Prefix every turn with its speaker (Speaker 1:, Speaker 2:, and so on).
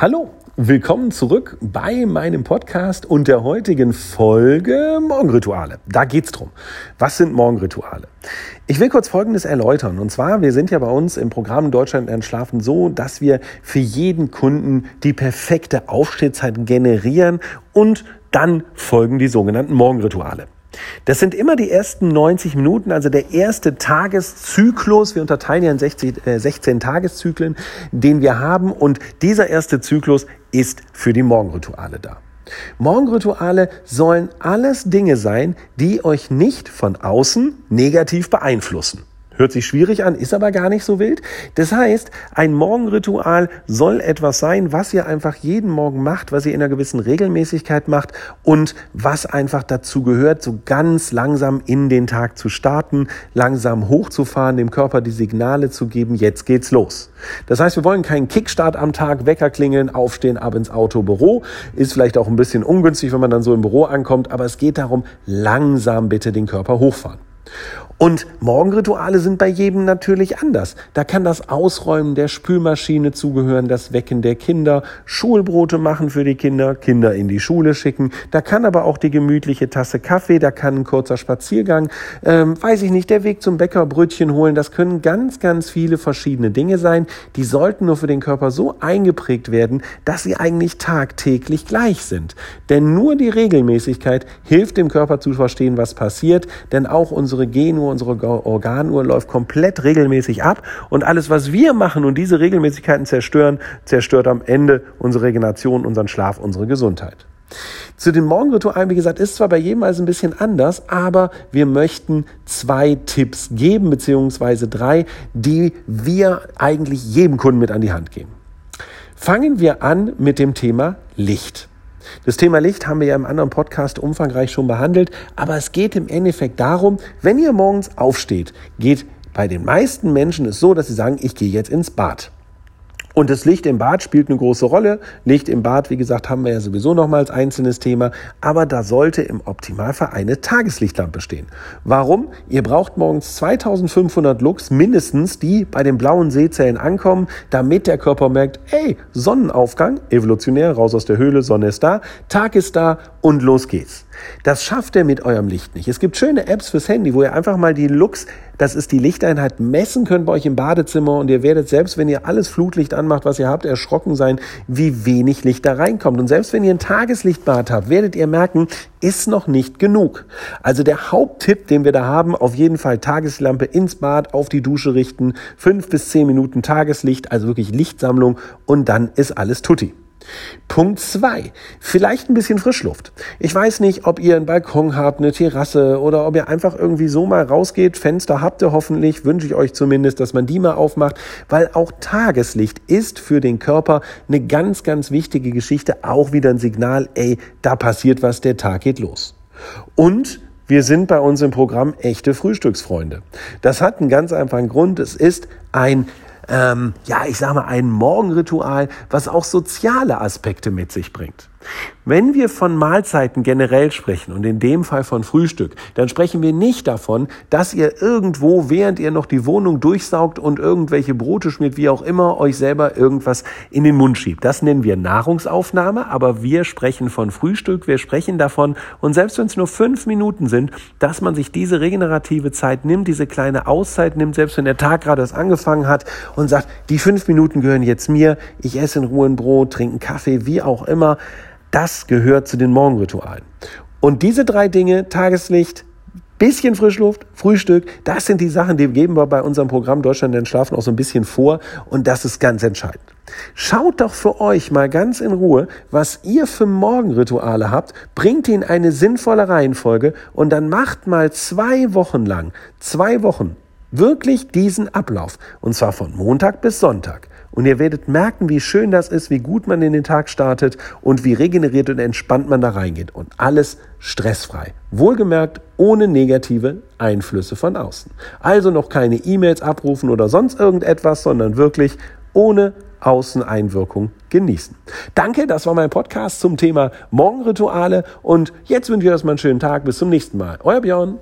Speaker 1: Hallo, willkommen zurück bei meinem Podcast und der heutigen Folge Morgenrituale. Da geht's drum. Was sind Morgenrituale? Ich will kurz Folgendes erläutern. Und zwar, wir sind ja bei uns im Programm Deutschland entschlafen so, dass wir für jeden Kunden die perfekte Aufstehzeit generieren und dann folgen die sogenannten Morgenrituale. Das sind immer die ersten 90 Minuten, also der erste Tageszyklus. Wir unterteilen ja in 60, äh, 16 Tageszyklen, den wir haben. Und dieser erste Zyklus ist für die Morgenrituale da. Morgenrituale sollen alles Dinge sein, die euch nicht von außen negativ beeinflussen. Hört sich schwierig an, ist aber gar nicht so wild. Das heißt, ein Morgenritual soll etwas sein, was ihr einfach jeden Morgen macht, was ihr in einer gewissen Regelmäßigkeit macht und was einfach dazu gehört, so ganz langsam in den Tag zu starten, langsam hochzufahren, dem Körper die Signale zu geben, jetzt geht's los. Das heißt, wir wollen keinen Kickstart am Tag, Wecker klingeln, aufstehen, ab ins Auto, Büro. Ist vielleicht auch ein bisschen ungünstig, wenn man dann so im Büro ankommt, aber es geht darum, langsam bitte den Körper hochfahren. Und Morgenrituale sind bei jedem natürlich anders. Da kann das Ausräumen der Spülmaschine zugehören, das Wecken der Kinder, Schulbrote machen für die Kinder, Kinder in die Schule schicken. Da kann aber auch die gemütliche Tasse Kaffee, da kann ein kurzer Spaziergang, ähm, weiß ich nicht, der Weg zum Bäcker, Brötchen holen. Das können ganz, ganz viele verschiedene Dinge sein. Die sollten nur für den Körper so eingeprägt werden, dass sie eigentlich tagtäglich gleich sind. Denn nur die Regelmäßigkeit hilft dem Körper zu verstehen, was passiert. Denn auch unsere Genuhr unsere Organuhr läuft komplett regelmäßig ab und alles, was wir machen und diese Regelmäßigkeiten zerstören, zerstört am Ende unsere Regeneration, unseren Schlaf, unsere Gesundheit. Zu den Morgenritualen, wie gesagt, ist zwar bei jedem also ein bisschen anders, aber wir möchten zwei Tipps geben, beziehungsweise drei, die wir eigentlich jedem Kunden mit an die Hand geben. Fangen wir an mit dem Thema Licht. Das Thema Licht haben wir ja im anderen Podcast umfangreich schon behandelt, aber es geht im Endeffekt darum, wenn ihr morgens aufsteht, geht bei den meisten Menschen es so, dass sie sagen, ich gehe jetzt ins Bad. Und das Licht im Bad spielt eine große Rolle. Licht im Bad, wie gesagt, haben wir ja sowieso noch mal als einzelnes Thema. Aber da sollte im Optimalfall eine Tageslichtlampe stehen. Warum? Ihr braucht morgens 2500 Lux mindestens, die bei den blauen Sehzellen ankommen, damit der Körper merkt, ey, Sonnenaufgang, evolutionär, raus aus der Höhle, Sonne ist da, Tag ist da und los geht's. Das schafft er mit eurem Licht nicht. Es gibt schöne Apps fürs Handy, wo ihr einfach mal die Lux, das ist die Lichteinheit, messen könnt bei euch im Badezimmer und ihr werdet selbst, wenn ihr alles Flutlicht anmacht, was ihr habt, erschrocken sein, wie wenig Licht da reinkommt. Und selbst wenn ihr ein Tageslichtbad habt, werdet ihr merken, ist noch nicht genug. Also der Haupttipp, den wir da haben, auf jeden Fall Tageslampe ins Bad, auf die Dusche richten, fünf bis zehn Minuten Tageslicht, also wirklich Lichtsammlung und dann ist alles tutti. Punkt zwei, vielleicht ein bisschen Frischluft. Ich weiß nicht, ob ihr einen Balkon habt, eine Terrasse oder ob ihr einfach irgendwie so mal rausgeht. Fenster habt ihr hoffentlich, wünsche ich euch zumindest, dass man die mal aufmacht, weil auch Tageslicht ist für den Körper eine ganz, ganz wichtige Geschichte. Auch wieder ein Signal, ey, da passiert was, der Tag geht los. Und wir sind bei uns im Programm echte Frühstücksfreunde. Das hat einen ganz einfachen Grund. Es ist ein ähm, ja, ich sage mal, ein Morgenritual, was auch soziale Aspekte mit sich bringt. Wenn wir von Mahlzeiten generell sprechen und in dem Fall von Frühstück, dann sprechen wir nicht davon, dass ihr irgendwo, während ihr noch die Wohnung durchsaugt und irgendwelche Brote schmiert, wie auch immer, euch selber irgendwas in den Mund schiebt. Das nennen wir Nahrungsaufnahme, aber wir sprechen von Frühstück, wir sprechen davon, und selbst wenn es nur fünf Minuten sind, dass man sich diese regenerative Zeit nimmt, diese kleine Auszeit nimmt, selbst wenn der Tag gerade erst angefangen hat und sagt, die fünf Minuten gehören jetzt mir, ich esse in Ruhe ein Brot, trinke einen Kaffee, wie auch immer. Das gehört zu den Morgenritualen. Und diese drei Dinge, Tageslicht, bisschen Frischluft, Frühstück, das sind die Sachen, die geben wir bei unserem Programm Deutschland den Schlafen auch so ein bisschen vor und das ist ganz entscheidend. Schaut doch für euch mal ganz in Ruhe, was ihr für Morgenrituale habt, bringt in eine sinnvolle Reihenfolge und dann macht mal zwei Wochen lang, zwei Wochen, wirklich diesen Ablauf und zwar von Montag bis Sonntag. Und ihr werdet merken, wie schön das ist, wie gut man in den Tag startet und wie regeneriert und entspannt man da reingeht. Und alles stressfrei. Wohlgemerkt, ohne negative Einflüsse von außen. Also noch keine E-Mails abrufen oder sonst irgendetwas, sondern wirklich ohne Außeneinwirkung genießen. Danke, das war mein Podcast zum Thema Morgenrituale und jetzt wünsche ich euch erstmal einen schönen Tag. Bis zum nächsten Mal. Euer Björn.